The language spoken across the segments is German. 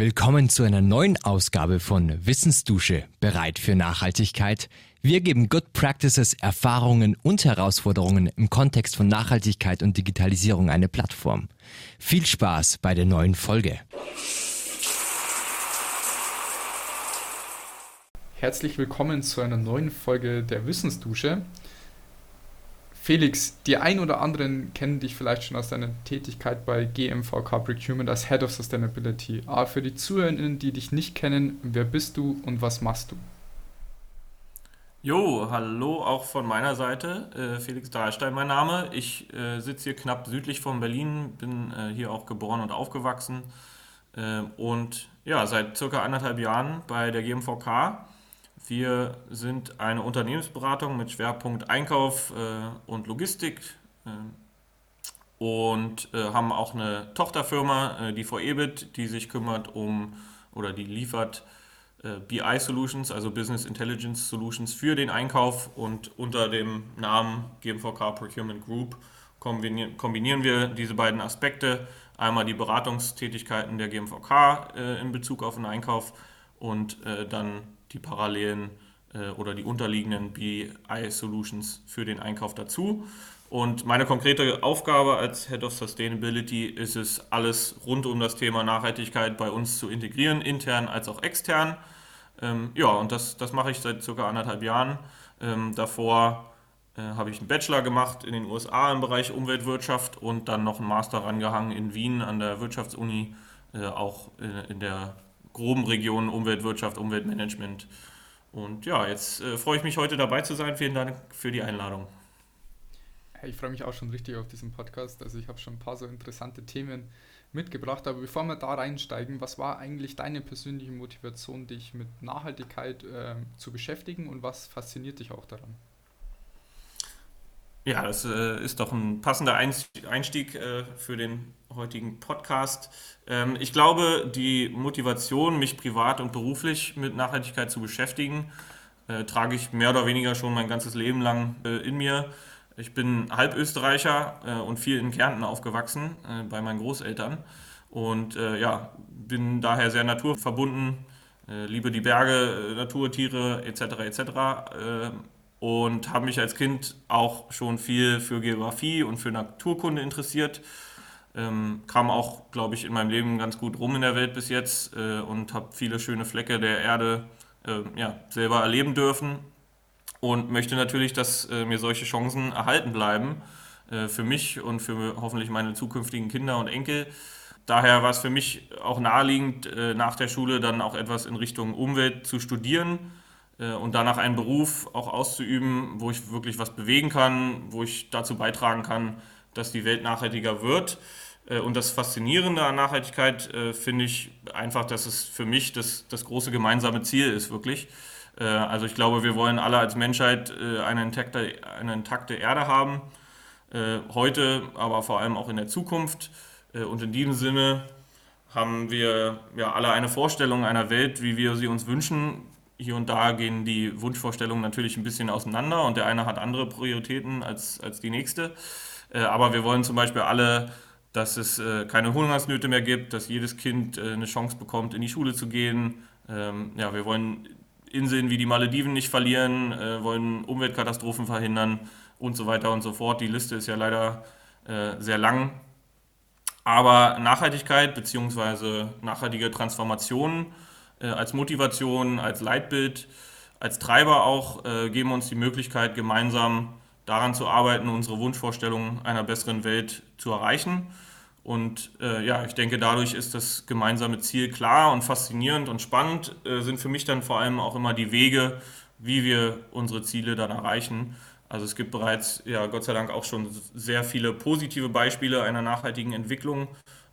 Willkommen zu einer neuen Ausgabe von Wissensdusche, bereit für Nachhaltigkeit. Wir geben Good Practices, Erfahrungen und Herausforderungen im Kontext von Nachhaltigkeit und Digitalisierung eine Plattform. Viel Spaß bei der neuen Folge. Herzlich willkommen zu einer neuen Folge der Wissensdusche. Felix, die ein oder anderen kennen dich vielleicht schon aus deiner Tätigkeit bei GMVK Procurement als Head of Sustainability. Aber für die Zuhörerinnen, die dich nicht kennen, wer bist du und was machst du? Jo, hallo auch von meiner Seite. Äh, Felix Dahlstein mein Name. Ich äh, sitze hier knapp südlich von Berlin, bin äh, hier auch geboren und aufgewachsen äh, und ja, seit circa anderthalb Jahren bei der GMVK wir sind eine Unternehmensberatung mit Schwerpunkt Einkauf äh, und Logistik äh, und äh, haben auch eine Tochterfirma, äh, die VEBIT, die sich kümmert um oder die liefert äh, BI Solutions, also Business Intelligence Solutions für den Einkauf und unter dem Namen GMVK Procurement Group kombinieren, wir diese beiden Aspekte. Einmal die Beratungstätigkeiten der GMVK äh, in Bezug auf den Einkauf und dann die parallelen äh, oder die unterliegenden BI-Solutions für den Einkauf dazu. Und meine konkrete Aufgabe als Head of Sustainability ist es, alles rund um das Thema Nachhaltigkeit bei uns zu integrieren, intern als auch extern. Ähm, ja, und das, das mache ich seit circa anderthalb Jahren. Ähm, davor äh, habe ich einen Bachelor gemacht in den USA im Bereich Umweltwirtschaft und dann noch einen Master rangehangen in Wien an der Wirtschaftsuni, äh, auch äh, in der groben Regionen Umweltwirtschaft, Umweltmanagement. Und ja, jetzt äh, freue ich mich heute dabei zu sein. Vielen Dank für die Einladung. Ich freue mich auch schon richtig auf diesen Podcast. Also ich habe schon ein paar so interessante Themen mitgebracht. Aber bevor wir da reinsteigen, was war eigentlich deine persönliche Motivation, dich mit Nachhaltigkeit äh, zu beschäftigen und was fasziniert dich auch daran? Ja, das äh, ist doch ein passender Einstieg äh, für den heutigen Podcast. Ähm, ich glaube, die Motivation, mich privat und beruflich mit Nachhaltigkeit zu beschäftigen, äh, trage ich mehr oder weniger schon mein ganzes Leben lang äh, in mir. Ich bin Halbösterreicher äh, und viel in Kärnten aufgewachsen äh, bei meinen Großeltern und ja, bin daher sehr naturverbunden, liebe die Berge, Naturtiere etc. etc und habe mich als Kind auch schon viel für Geografie und für Naturkunde interessiert. Ähm, kam auch, glaube ich, in meinem Leben ganz gut rum in der Welt bis jetzt äh, und habe viele schöne Flecke der Erde äh, ja, selber erleben dürfen und möchte natürlich, dass äh, mir solche Chancen erhalten bleiben äh, für mich und für hoffentlich meine zukünftigen Kinder und Enkel. Daher war es für mich auch naheliegend, äh, nach der Schule dann auch etwas in Richtung Umwelt zu studieren und danach einen Beruf auch auszuüben, wo ich wirklich was bewegen kann, wo ich dazu beitragen kann, dass die Welt nachhaltiger wird. Äh, und das Faszinierende an Nachhaltigkeit äh, finde ich einfach, dass es für mich das, das große gemeinsame Ziel ist, wirklich. Also ich glaube, wir wollen alle als Menschheit eine intakte, eine intakte Erde haben, heute, aber vor allem auch in der Zukunft. Und in diesem Sinne haben wir ja alle eine Vorstellung einer Welt, wie wir sie uns wünschen, hier und da gehen die Wunschvorstellungen natürlich ein bisschen auseinander und der eine hat andere Prioritäten als, als die nächste. Äh, aber wir wollen zum Beispiel alle, dass es äh, keine Hungersnöte mehr gibt, dass jedes Kind äh, eine Chance bekommt, in die Schule zu gehen. Ähm, ja, wir wollen Inseln wie die Malediven nicht verlieren, wollen Umweltkatastrophen verhindern und so weiter und so fort. Die Liste ist ja leider sehr lang. Aber Nachhaltigkeit bzw. nachhaltige Transformationen äh, als Motivation, als Leitbild, als Treiber auch, äh, geben uns die Möglichkeit, gemeinsam daran zu arbeiten, unsere Wunschvorstellungen einer besseren Welt zu erreichen. Und äh, ja, ich denke, dadurch ist das gemeinsame Ziel klar und faszinierend und spannend, äh, sind für mich dann vor allem auch immer die Wege, wie wir unsere Ziele dann erreichen. Also es gibt bereits, ja, Gott sei Dank auch schon sehr viele positive Beispiele einer nachhaltigen Entwicklung,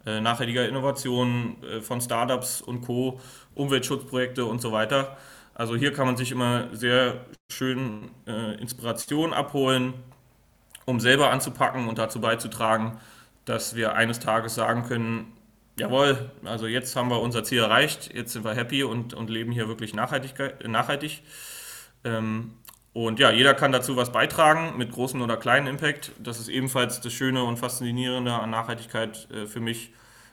äh, nachhaltiger Innovation äh, von Startups und Co. Umweltschutzprojekte und so weiter. Also hier kann man sich immer sehr schön äh, Inspiration abholen, um selber anzupacken und dazu beizutragen, dass wir eines Tages sagen können, jawohl, also jetzt haben wir unser Ziel erreicht, jetzt sind wir happy und, und leben hier wirklich nachhaltig. nachhaltig. Ähm, und ja, jeder kann dazu was beitragen mit großem oder kleinen Impact. Das ist ebenfalls das Schöne und Faszinierende an Nachhaltigkeit äh, für mich.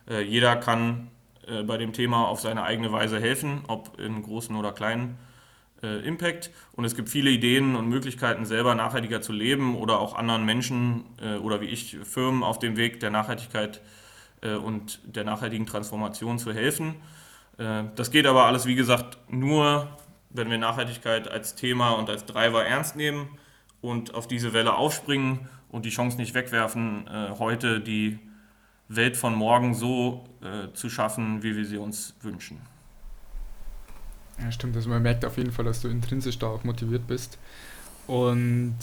Äh, jeder kann äh, bei dem Thema auf seine eigene Weise helfen, ob in großen oder kleinen äh, Impact. Und es gibt viele Ideen und Möglichkeiten, selber nachhaltiger zu leben oder auch anderen Menschen äh, oder wie ich Firmen auf dem Weg der Nachhaltigkeit äh, und der nachhaltigen Transformation zu helfen. Das geht aber alles, wie gesagt, nur, wenn wir Nachhaltigkeit als Thema und als Driver ernst nehmen und auf diese Welle aufspringen und die Chance nicht wegwerfen, äh, heute die Welt von morgen so äh, zu schaffen, wie wir sie uns wünschen. Ja, stimmt. Also man merkt auf jeden Fall, dass du intrinsisch da auch motiviert bist. Und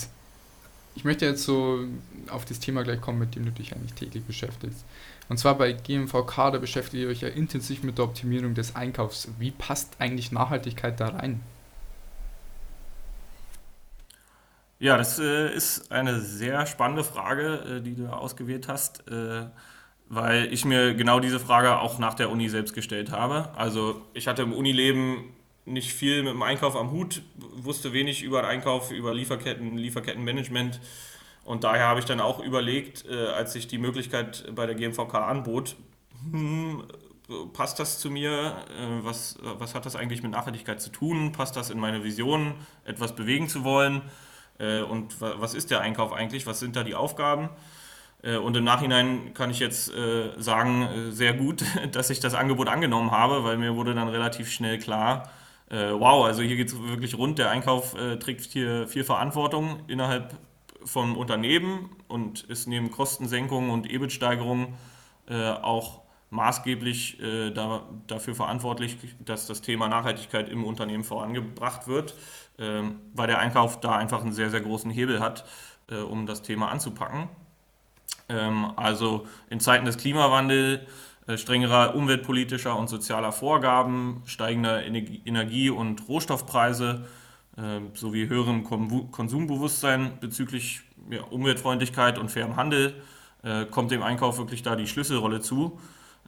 ich möchte jetzt so auf das Thema gleich kommen, mit dem du dich eigentlich täglich beschäftigst. Und zwar bei GMVK, da beschäftigt ihr euch ja intensiv mit der Optimierung des Einkaufs. Wie passt eigentlich Nachhaltigkeit da rein? Ja, das äh, ist eine sehr spannende Frage, äh, die du ausgewählt hast. Äh, weil ich mir genau diese Frage auch nach der Uni selbst gestellt habe. Also ich hatte im Unileben nicht viel mit dem Einkauf am Hut, wusste wenig über den Einkauf, über Lieferketten, Lieferkettenmanagement. Und daher habe ich dann auch überlegt, äh, als sich die Möglichkeit bei der GMVK anbot, hm, passt das zu mir? Äh, was, was hat das eigentlich mit Nachhaltigkeit zu tun? Passt das in meine Vision, etwas bewegen zu wollen? Äh, und was ist der Einkauf eigentlich? Was sind da die Aufgaben? Äh, und im Nachhinein kann ich jetzt äh, sagen, äh, sehr gut, dass ich das Angebot angenommen habe, weil mir wurde dann relativ schnell klar, wow, also hier geht es wirklich rund. Der Einkauf trägt hier viel Verantwortung innerhalb vom Unternehmen und ist neben Kostensenkungen und EBIT-Steigerungen auch maßgeblich dafür verantwortlich, dass das Thema Nachhaltigkeit im Unternehmen vorangebracht wird, ähm, weil der Einkauf da einfach einen sehr, sehr großen Hebel hat, um das Thema anzupacken. Ähm, also in Zeiten des Klimawandels, äh, strengerer umweltpolitischer und sozialer Vorgaben, steigender Energie- und Rohstoffpreise sowie höherem Konsumbewusstsein bezüglich Umweltfreundlichkeit und fairem Handel äh, kommt dem Einkauf wirklich da die Schlüsselrolle zu.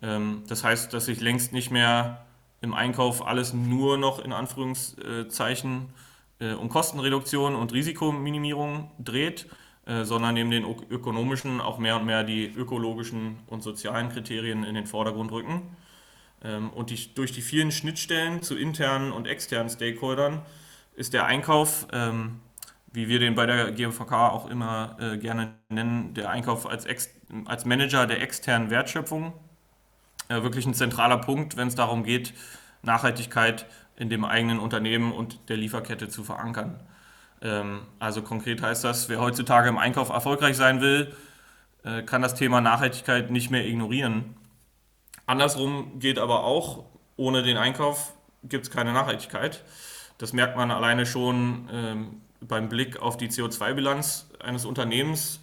Ähm, das heißt, dass sich längst nicht mehr im Einkauf alles nur noch in Anführungszeichen äh, um Kostenreduktion und Risikominimierung dreht, äh, sondern neben den ökonomischen auch mehr und mehr die ökologischen und sozialen Kriterien in den Vordergrund rücken. Ähm, und die, durch die vielen Schnittstellen zu internen und externen Stakeholdern ist der Einkauf, ähm, wie wir den bei der GMVK auch immer äh, gerne nennen, der Einkauf als, Ex als Manager der externen Wertschöpfung äh, wirklich ein zentraler Punkt, wenn es darum geht, Nachhaltigkeit in dem eigenen Unternehmen und der Lieferkette zu verankern. Ähm, also konkret heißt das, wer heutzutage im Einkauf erfolgreich sein will, äh, kann das Thema Nachhaltigkeit nicht mehr ignorieren. Andersrum geht aber auch, ohne den Einkauf gibt es keine Nachhaltigkeit. Das merkt man alleine schon ähm, beim Blick auf die CO2-Bilanz eines Unternehmens.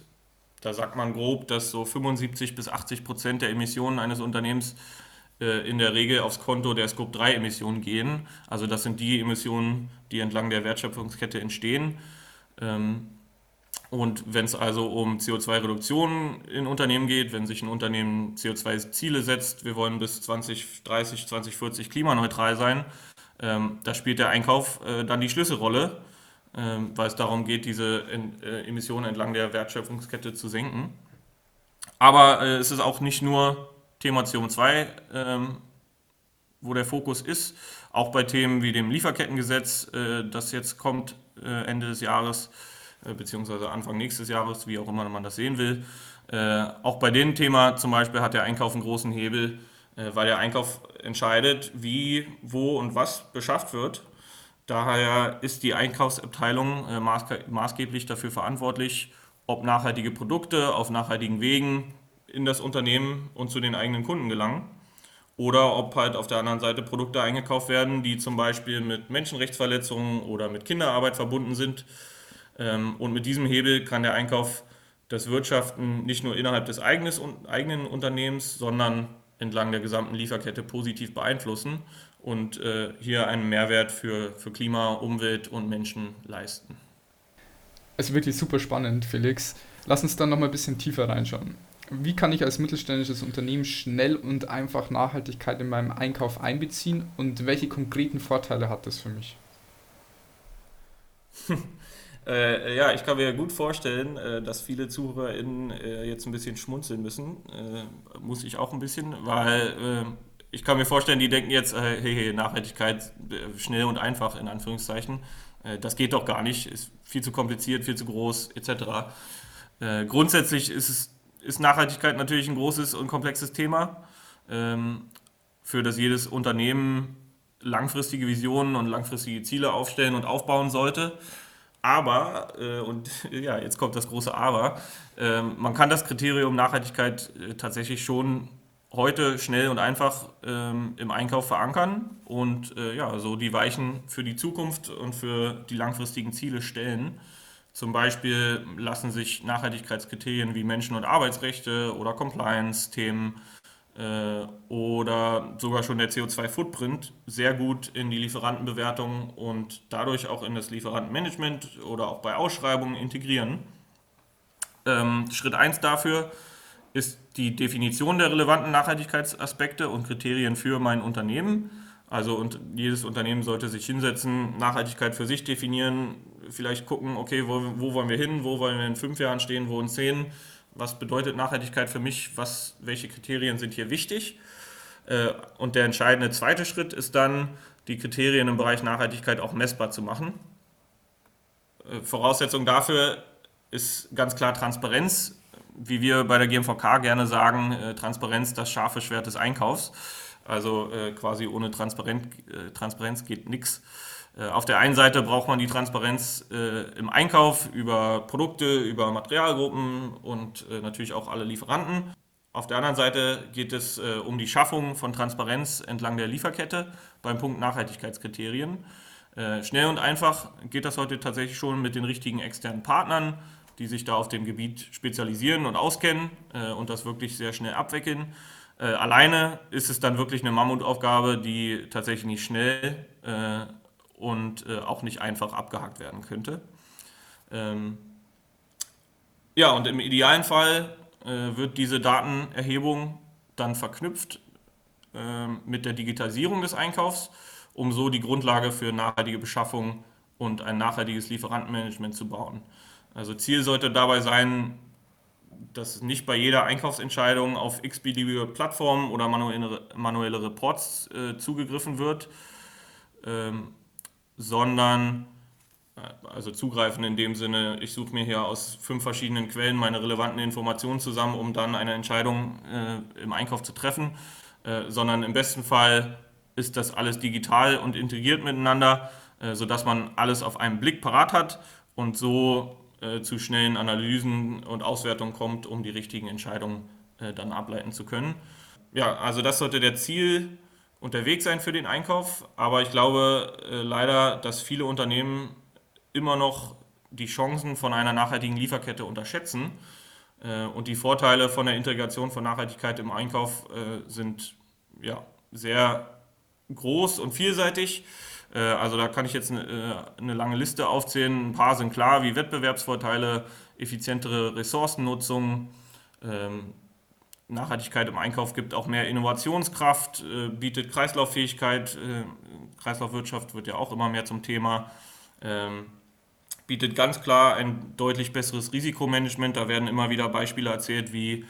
Da sagt man grob, dass so 75 bis 80 Prozent der Emissionen eines Unternehmens äh, in der Regel aufs Konto der Scope-3-Emissionen gehen. Also das sind die Emissionen, die entlang der Wertschöpfungskette entstehen. Ähm, und wenn es also um CO2-Reduktion in Unternehmen geht, wenn sich ein Unternehmen CO2-Ziele setzt, wir wollen bis 2030, 2040 klimaneutral sein, ähm, da spielt der Einkauf äh, dann die Schlüsselrolle, ähm, weil es darum geht, diese äh, Emissionen entlang der Wertschöpfungskette zu senken. Aber es ist auch nicht nur Thema CO2, ähm, wo der Fokus ist, auch bei Themen wie dem Lieferkettengesetz, äh, das jetzt kommt äh, Ende des Jahres, äh, beziehungsweise Anfang nächstes Jahres, wie auch immer man das sehen will. Äh, auch bei dem Thema zum Beispiel hat der Einkauf einen großen Hebel, äh, weil der Einkauf entscheidet, wie, wo und was beschafft wird. Daher ist die Einkaufsabteilung äh, maßgeblich dafür verantwortlich, ob nachhaltige Produkte auf nachhaltigen Wegen in das Unternehmen und zu den eigenen Kunden gelangen. Oder ob halt auf der anderen Seite Produkte eingekauft werden, die zum Beispiel mit Menschenrechtsverletzungen oder mit Kinderarbeit verbunden sind. Ähm, und mit diesem Hebel kann der Einkauf das Wirtschaften nicht nur innerhalb des eigenen Unternehmens, sondern entlang der gesamten Lieferkette positiv beeinflussen und äh, hier einen Mehrwert für, für Klima, Umwelt und Menschen leisten. Es ist wirklich super spannend, Felix. Lass uns dann noch mal ein bisschen tiefer reinschauen wie kann ich als mittelständisches Unternehmen schnell und einfach Nachhaltigkeit in meinem Einkauf einbeziehen und welche konkreten Vorteile hat das für mich? Äh, ja, ich kann mir gut vorstellen, äh, dass viele ZuhörerInnen äh, jetzt ein bisschen schmunzeln müssen. Äh, muss ich auch ein bisschen, weil ich kann mir vorstellen, die denken jetzt, äh, hey, hey, Nachhaltigkeit äh, schnell und einfach in Anführungszeichen. Äh, das geht doch gar nicht, ist viel zu kompliziert, viel zu groß, etc. Äh, grundsätzlich ist, es, ist Nachhaltigkeit natürlich ein großes und komplexes Thema, ähm, für das jedes Unternehmen langfristige Visionen und langfristige Ziele aufstellen und aufbauen sollte. Aber, äh, und ja, jetzt kommt das große Aber, äh, man kann das Kriterium Nachhaltigkeit äh, tatsächlich schon heute schnell und einfach ähm, im Einkauf verankern und äh, ja, so die Weichen für die Zukunft und für die langfristigen Ziele stellen. Zum Beispiel lassen sich Nachhaltigkeitskriterien wie Menschen- und Arbeitsrechte oder Compliance-Themen oder sogar schon der CO2-Footprint sehr gut in die Lieferantenbewertung und dadurch auch in das Lieferantenmanagement oder auch bei Ausschreibungen integrieren. Ähm, Schritt 1 dafür ist die Definition der relevanten Nachhaltigkeitsaspekte und Kriterien für mein Unternehmen. Also und jedes Unternehmen sollte sich hinsetzen, Nachhaltigkeit für sich definieren, vielleicht gucken, okay, wo, wo wollen wir hin, wo wollen wir in fünf Jahren stehen, wo in zehn, was bedeutet Nachhaltigkeit für mich, was, welche Kriterien sind hier wichtig. Äh, und der entscheidende zweite Schritt ist dann, die Kriterien im Bereich Nachhaltigkeit auch messbar zu machen. Äh, Voraussetzung dafür ist ganz klar Transparenz wie wir bei der GMVK gerne sagen, äh, Transparenz das scharfe Schwert des Einkaufs. Also äh, quasi ohne Transparenz, äh, Transparenz geht nichts. Äh, auf der einen Seite braucht man die Transparenz äh, im Einkauf über Produkte, über Materialgruppen und äh, natürlich auch alle Lieferanten. Auf der anderen Seite geht es um die Schaffung von Transparenz entlang der Lieferkette beim Punkt Nachhaltigkeitskriterien. schnell und einfach geht das heute tatsächlich schon mit den richtigen externen Partnern die sich da auf dem Gebiet spezialisieren und auskennen und das wirklich sehr schnell abwickeln. Äh, alleine ist es dann wirklich eine Mammutaufgabe, die tatsächlich nicht schnell äh, und äh, auch nicht einfach abgehakt werden könnte. Ähm ja, und im idealen Fall äh, wird diese Datenerhebung dann verknüpft ähm, mit der Digitalisierung des Einkaufs, um so die Grundlage für nachhaltige Beschaffung und ein nachhaltiges Lieferantenmanagement zu bauen. Also Ziel sollte dabei sein, dass nicht bei jeder Einkaufsentscheidung auf x-beliebige Plattformen oder manuelle, manuelle Reports äh, zugegriffen wird, ähm, sondern äh, also zugreifen in dem Sinne, ich suche mir hier aus fünf verschiedenen Quellen meine relevanten Informationen zusammen, um dann eine Entscheidung äh, im Einkauf zu treffen, äh, sondern im besten Fall ist das alles digital und integriert miteinander, äh, sodass man alles auf einen Blick parat hat und so äh, zu schnellen Analysen und Auswertungen kommt, um die richtigen Entscheidungen äh, dann ableiten zu können. Ja, also das sollte der Ziel und der Weg sein für den Einkauf, aber ich glaube äh, leider, dass viele Unternehmen immer noch die Chancen von einer nachhaltigen Lieferkette unterschätzen. Äh, und die Vorteile von der Integration von Nachhaltigkeit im Einkauf äh, sind ja, sehr groß und vielseitig. Äh, also da kann ich jetzt eine, äh, eine, lange Liste aufzählen. Ein paar sind klar, wie Wettbewerbsvorteile, effizientere Ressourcennutzung, ähm, Nachhaltigkeit im Einkauf gibt auch mehr Innovationskraft, äh, bietet Kreislauffähigkeit, Kreislaufwirtschaft wird ja auch immer mehr zum Thema, ähm, bietet ganz klar ein deutlich besseres Risikomanagement. Da werden immer wieder Beispiele erzählt, wie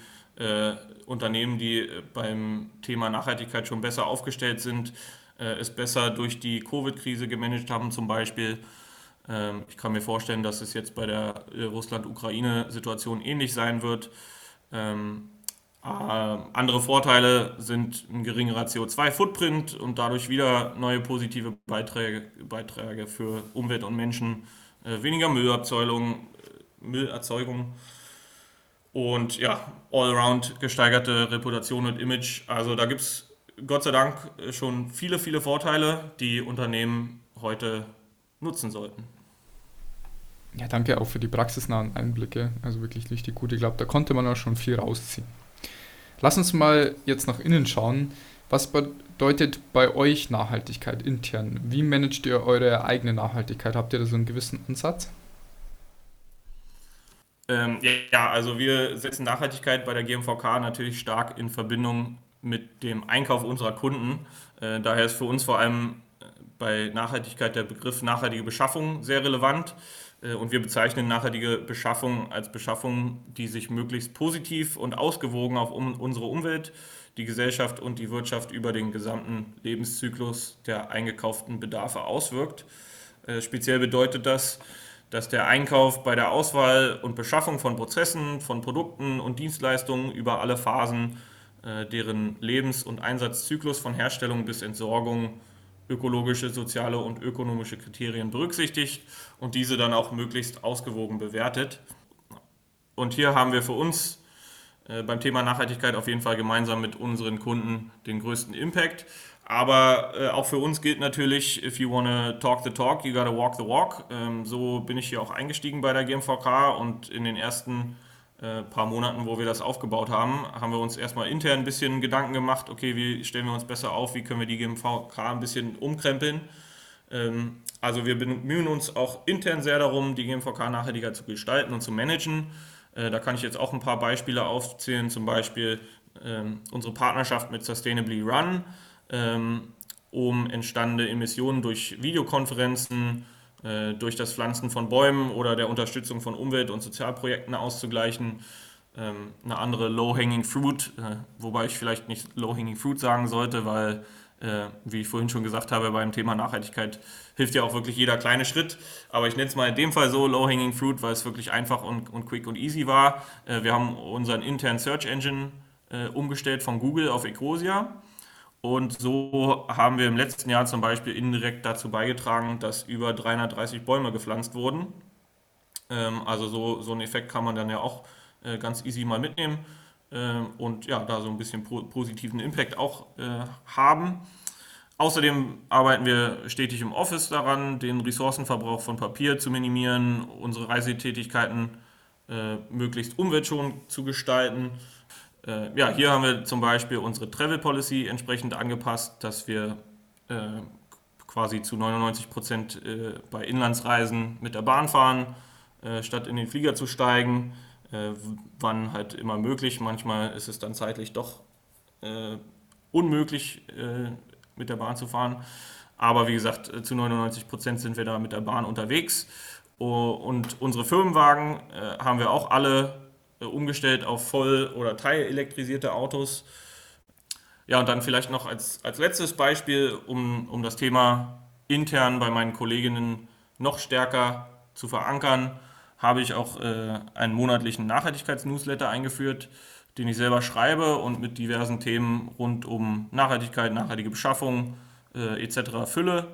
Unternehmen, die beim Thema Nachhaltigkeit schon besser aufgestellt sind, äh, es besser durch die Covid-Krise gemanagt haben zum Beispiel. Ähm, ich kann mir vorstellen, dass es jetzt bei der äh, Russland-Ukraine-Situation ähnlich sein wird. Ähm, äh, andere Vorteile sind ein geringerer CO2-Footprint und dadurch wieder neue positive Beiträge, Beiträge für Umwelt und Menschen, äh, weniger Müllerzeugung, äh, Müllerzeugung und ja, allround gesteigerte Reputation und Image. Also da gibt es Gott sei Dank äh, schon viele, viele Vorteile, die Unternehmen heute nutzen sollten. Ja, danke auch für die praxisnahen Einblicke. Also wirklich richtig gut. Ich glaube, da konnte man auch schon viel rausziehen. Lass uns mal jetzt nach innen schauen. Was bedeutet bei euch Nachhaltigkeit intern? Wie managt ihr eure eigene Nachhaltigkeit? Habt ihr da so einen gewissen Ansatz? Ähm, ja, also wir setzen Nachhaltigkeit bei der GMVK natürlich stark in Verbindung mit dem Einkauf unserer Kunden. Äh, daher ist für uns vor allem äh, bei Nachhaltigkeit der Begriff nachhaltige Beschaffung sehr relevant. Äh, und wir bezeichnen nachhaltige Beschaffung als Beschaffung, die sich möglichst positiv und ausgewogen auf unsere Umwelt, die Gesellschaft und die Wirtschaft über den gesamten Lebenszyklus der eingekauften Bedarfe auswirkt. Speziell bedeutet das, dass der Einkauf bei der Auswahl und Beschaffung von Prozessen, von Produkten und Dienstleistungen über alle Phasen deren Lebens- und Einsatzzyklus von Herstellung bis Entsorgung ökologische, soziale und ökonomische Kriterien berücksichtigt und diese dann auch möglichst ausgewogen bewertet. Und hier haben wir für uns äh, beim Thema Nachhaltigkeit auf jeden Fall gemeinsam mit unseren Kunden den größten Impact. Aber äh, auch für uns gilt natürlich, if you want to talk the talk, you gotta walk the walk. Ähm, so bin ich hier auch eingestiegen bei der GMVK und in den ersten äh, paar Monaten, wo wir das aufgebaut haben, haben wir uns erstmal intern ein bisschen Gedanken gemacht, okay, wie stellen wir uns besser auf, wie können wir die GMVK ein bisschen umkrempeln. Ähm, also wir bemühen uns auch intern sehr darum, die GMVK nachhaltiger zu gestalten und zu managen. Äh, da kann ich jetzt auch ein paar Beispiele aufzählen, zum Beispiel ähm, unsere Partnerschaft mit Sustainably Run ähm, um entstandene Emissionen durch Videokonferenzen, äh, durch das Pflanzen von Bäumen oder der Unterstützung von Umwelt- und Sozialprojekten auszugleichen. Ähm, eine andere Low-Hanging Fruit, äh, wobei ich vielleicht nicht Low-Hanging Fruit sagen sollte, weil, äh, wie ich vorhin schon gesagt habe, beim Thema Nachhaltigkeit hilft ja auch wirklich jeder kleine Schritt. Aber ich nenne es mal in dem Fall so Low-Hanging Fruit, weil es wirklich einfach und, und quick und easy war. Äh, wir haben unseren internen Search Engine äh, umgestellt von Google auf Ecosia und so haben wir im letzten Jahr zum Beispiel indirekt dazu beigetragen, dass über 330 Bäume gepflanzt wurden. Ähm, also so, so einen Effekt kann man dann ja auch äh, ganz easy mal mitnehmen ähm, und ja, da so ein bisschen positiven Impact auch äh, haben. Außerdem arbeiten wir stetig im Office daran, den Ressourcenverbrauch von Papier zu minimieren, unsere Reisetätigkeiten äh, möglichst umweltschonend zu gestalten äh, ja, hier haben wir zum Beispiel unsere Travel Policy entsprechend angepasst, dass wir äh, quasi zu 99 Prozent äh, bei Inlandsreisen mit der Bahn fahren, äh, statt in den Flieger zu steigen. Äh, wann halt immer möglich. Manchmal ist es dann zeitlich doch äh, unmöglich, mit der Bahn zu fahren. Aber wie gesagt, zu 99 Prozent sind wir da mit der Bahn unterwegs. Und unsere Firmenwagen haben wir auch alle umgestellt auf voll- oder teilelektrisierte Autos. Ja, und dann vielleicht noch als, als letztes Beispiel, um, um das Thema intern bei meinen Kolleginnen noch stärker zu verankern, habe ich auch äh, einen monatlichen Nachhaltigkeitsnewsletter eingeführt, den ich selber schreibe und mit diversen Themen rund um Nachhaltigkeit, nachhaltige Beschaffung äh, etc. fülle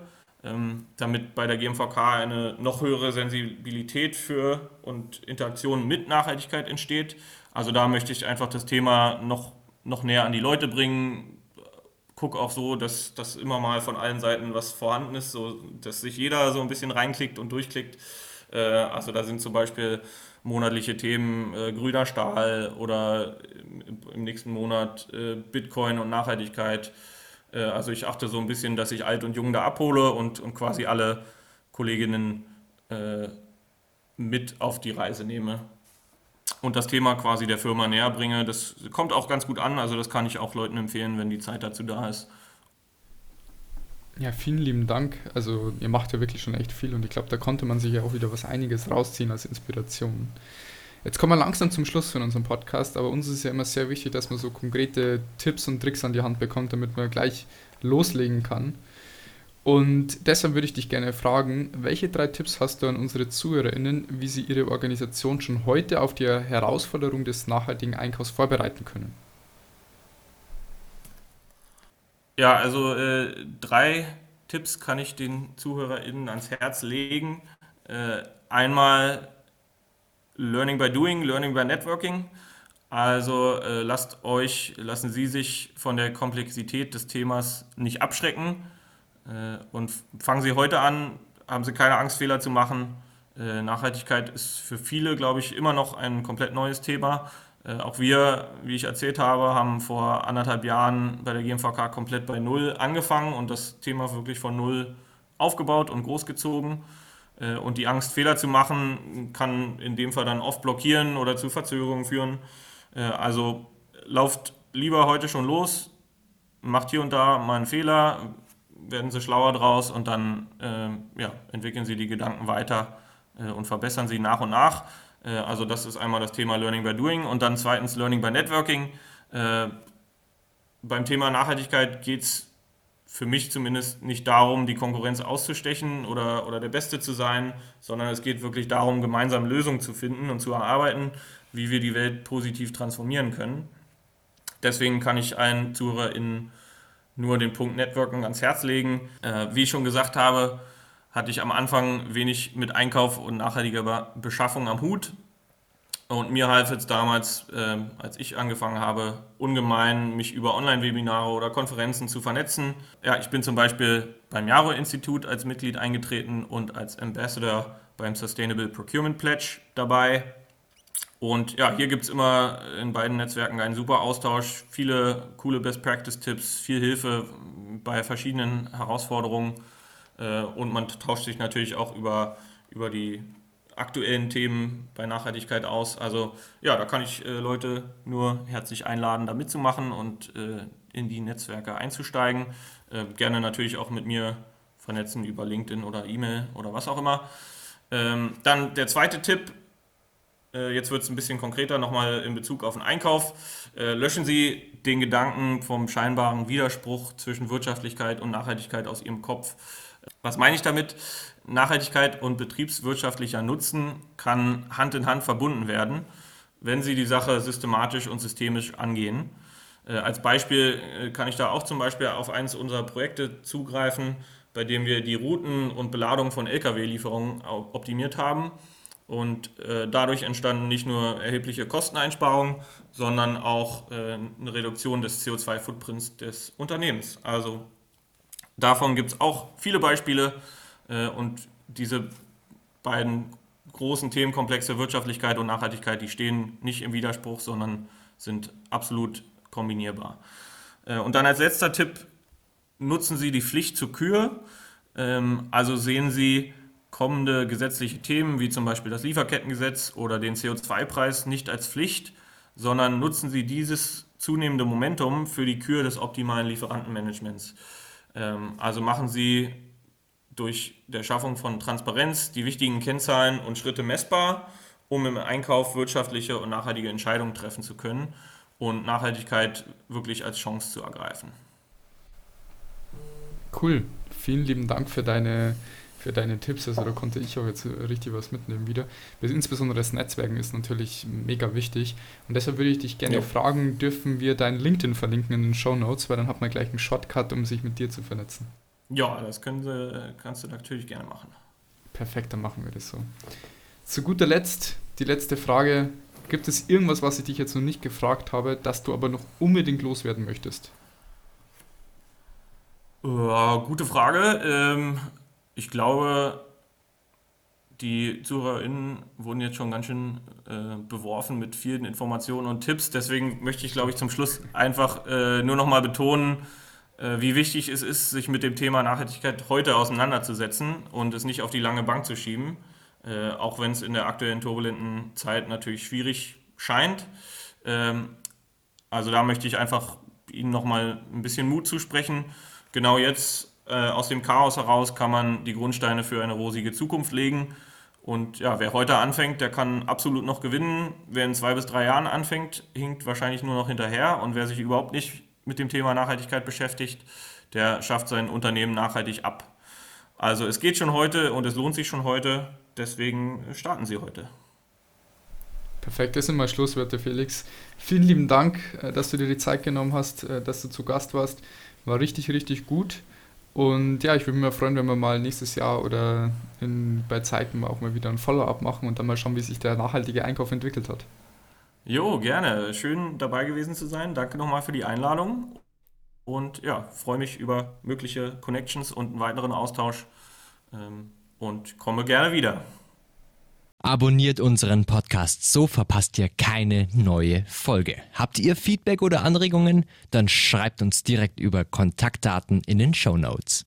damit bei der GMVK eine noch höhere Sensibilität für und Interaktion mit Nachhaltigkeit entsteht. Also da möchte ich einfach das Thema noch, noch näher an die Leute bringen. Guck auch so, dass, dass immer mal von allen Seiten was vorhanden ist, so dass sich jeder so ein bisschen reinklickt und durchklickt. Äh, also da sind zum Beispiel monatliche Themen äh, grüner Stahl oder im nächsten Monat äh, Bitcoin und Nachhaltigkeit. Äh, also ich achte so ein bisschen, dass ich alt und jung da abhole und, und quasi alle Kolleginnen äh, mit auf die Reise nehme und das Thema quasi der Firma näher bringe. Das kommt auch ganz gut an, also das kann ich auch Leuten empfehlen, wenn die Zeit dazu da ist. Ja, vielen lieben Dank. Also ihr macht ja wirklich schon echt viel und ich glaube, da konnte man sich ja auch wieder was einiges rausziehen als Inspiration. Jetzt kommen wir langsam zum Schluss von unserem Podcast, aber uns ist ja immer sehr wichtig, dass man so konkrete Tipps und Tricks an die Hand bekommt, damit man gleich loslegen kann. Und deshalb würde ich dich gerne fragen, welche drei Tipps hast du an unsere ZuhörerInnen, wie sie ihre Organisation schon heute auf die Herausforderung des nachhaltigen Einkaufs vorbereiten können? Ja, also äh, drei Tipps kann ich den ZuhörerInnen ans Herz legen. Äh, einmal Learning by Doing, Learning by Networking. Also äh, lasst euch, lassen Sie sich von der Komplexität des Themas nicht abschrecken äh, und fangen Sie heute an, haben Sie keine Angst, Fehler zu machen. Äh, Nachhaltigkeit ist für viele, glaube ich, immer noch ein komplett neues Thema. Äh, auch wir, wie ich erzählt habe, haben vor anderthalb Jahren bei der GMVK komplett bei Null angefangen und das Thema wirklich von Null aufgebaut und großgezogen. Äh, und die Angst, Fehler zu machen, kann in dem Fall dann oft blockieren oder zu Verzögerungen führen. Äh, also lauft lieber heute schon los, macht hier und da mal einen Fehler, werden Sie schlauer draus und dann äh, ja, entwickeln Sie die Gedanken weiter und verbessern sie nach und nach. Also das ist einmal das Thema Learning by Doing und dann zweitens Learning by Networking. beim Thema Nachhaltigkeit geht es für mich zumindest nicht darum, die Konkurrenz auszustechen oder, oder der Beste zu sein, sondern es geht wirklich darum, gemeinsam Lösungen zu finden und zu erarbeiten, wie wir die Welt positiv transformieren können. Deswegen kann ich allen ZuhörerInnen nur den Punkt Networking ans Herz legen. Äh, wie ich schon gesagt habe, hatte ich am Anfang wenig mit Einkauf und nachhaltiger Beschaffung am Hut. Und mir half es damals, äh, als ich angefangen habe, ungemein, mich über Online-Webinare oder Konferenzen zu vernetzen. Ja, ich bin zum Beispiel beim Jaro-Institut als Mitglied eingetreten und als Ambassador beim Sustainable Procurement Pledge dabei. Und ja, hier gibt es immer in beiden Netzwerken einen super Austausch, viele coole Best-Practice-Tipps, viel Hilfe bei verschiedenen Herausforderungen. Äh, und man tauscht sich natürlich auch über, über die aktuellen Themen bei Nachhaltigkeit aus. Also ja, da kann ich äh, Leute nur herzlich einladen, da mitzumachen und äh, in die Netzwerke einzusteigen. Äh, gerne natürlich auch mit mir vernetzen über LinkedIn oder E-Mail oder was auch immer. Ähm, dann der zweite Tipp, äh, jetzt wird es ein bisschen konkreter nochmal in Bezug auf den Einkauf. Äh, löschen Sie den Gedanken vom scheinbaren Widerspruch zwischen Wirtschaftlichkeit und Nachhaltigkeit aus Ihrem Kopf. Was meine ich damit? Nachhaltigkeit und betriebswirtschaftlicher Nutzen kann Hand in Hand verbunden werden, wenn Sie die Sache systematisch und systemisch angehen. Äh, als Beispiel äh, kann ich da auch zum Beispiel auf eines unserer Projekte zugreifen, bei dem wir die Routen und Beladung von Lkw-Lieferungen optimiert haben. Und äh, dadurch entstanden nicht nur erhebliche Kosteneinsparungen, sondern auch eine Reduktion des CO2-Footprints des Unternehmens. Also davon gibt es auch viele Beispiele. Äh, und diese beiden großen Themenkomplexe Wirtschaftlichkeit und Nachhaltigkeit, die stehen nicht im Widerspruch, sondern sind absolut kombinierbar. Äh, und dann als letzter Tipp, nutzen Sie die Pflicht zur Kür. Ähm, also sehen Sie kommende gesetzliche Themen, wie zum Beispiel das Lieferkettengesetz oder den CO2-Preis, nicht als Pflicht, sondern nutzen Sie dieses zunehmende Momentum für die Kür des optimalen Lieferantenmanagements. Ähm, also machen Sie durch der Schaffung von Transparenz die wichtigen Kennzahlen und Schritte messbar, um im Einkauf wirtschaftliche und nachhaltige Entscheidungen treffen zu können und Nachhaltigkeit wirklich als Chance zu ergreifen. Cool. Vielen lieben Dank für deine, für deine Tipps. Also da konnte ich auch jetzt richtig was mitnehmen wieder. Insbesondere das Netzwerken ist natürlich mega wichtig. Und deshalb würde ich dich gerne ja. fragen, dürfen wir dein LinkedIn verlinken in den Show Notes, weil dann hat man gleich einen Shortcut, um sich mit dir zu vernetzen. Ja, das Sie, kannst du natürlich gerne machen. Perfekt, dann machen wir das so. Zu guter Letzt, die letzte Frage. Gibt es irgendwas, was ich dich jetzt noch nicht gefragt habe, das du aber noch unbedingt loswerden möchtest? Ja, gute Frage. Ähm, ich glaube, die ZuhörerInnen wurden jetzt schon ganz schön äh, beworfen mit vielen Informationen und Tipps. Deswegen möchte ich, glaube ich, zum Schluss einfach äh, nur noch mal betonen, wie wichtig es ist, sich mit dem Thema Nachhaltigkeit heute auseinanderzusetzen und es nicht auf die lange Bank zu schieben, äh, auch wenn es in der aktuellen turbulenten Zeit natürlich schwierig scheint. Ähm, also da möchte ich einfach Ihnen nochmal ein bisschen Mut zusprechen. Genau jetzt äh, aus dem Chaos heraus kann man die Grundsteine für eine rosige Zukunft legen. Und ja, wer heute anfängt, der kann absolut noch gewinnen. Wer in zwei bis drei Jahren anfängt, hinkt wahrscheinlich nur noch hinterher. Und wer sich überhaupt nicht mit dem Thema Nachhaltigkeit beschäftigt, der schafft sein Unternehmen nachhaltig ab. Also es geht schon heute und es lohnt sich schon heute, deswegen starten Sie heute. Perfekt, das sind mal Schlussworte, Felix. Vielen lieben Dank, äh, dass du dir die Zeit genommen hast, äh, dass du zu Gast warst. War richtig, richtig gut. Und ja, ich würde mich freuen, wenn wir mal nächstes Jahr oder in, bei Zeiten auch mal wieder ein Follow-up machen und dann mal schauen, wie sich der nachhaltige Einkauf entwickelt hat. Jo, gerne. Schön dabei gewesen zu sein. Danke nochmal für die Einladung. Und ja, freue mich über mögliche Connections und einen weiteren Austausch. Ähm, und komme gerne wieder. Abonniert unseren Podcast, so verpasst ihr keine neue Folge. Habt ihr Feedback oder Anregungen? Dann schreibt uns direkt über Kontaktdaten in den Show Notes.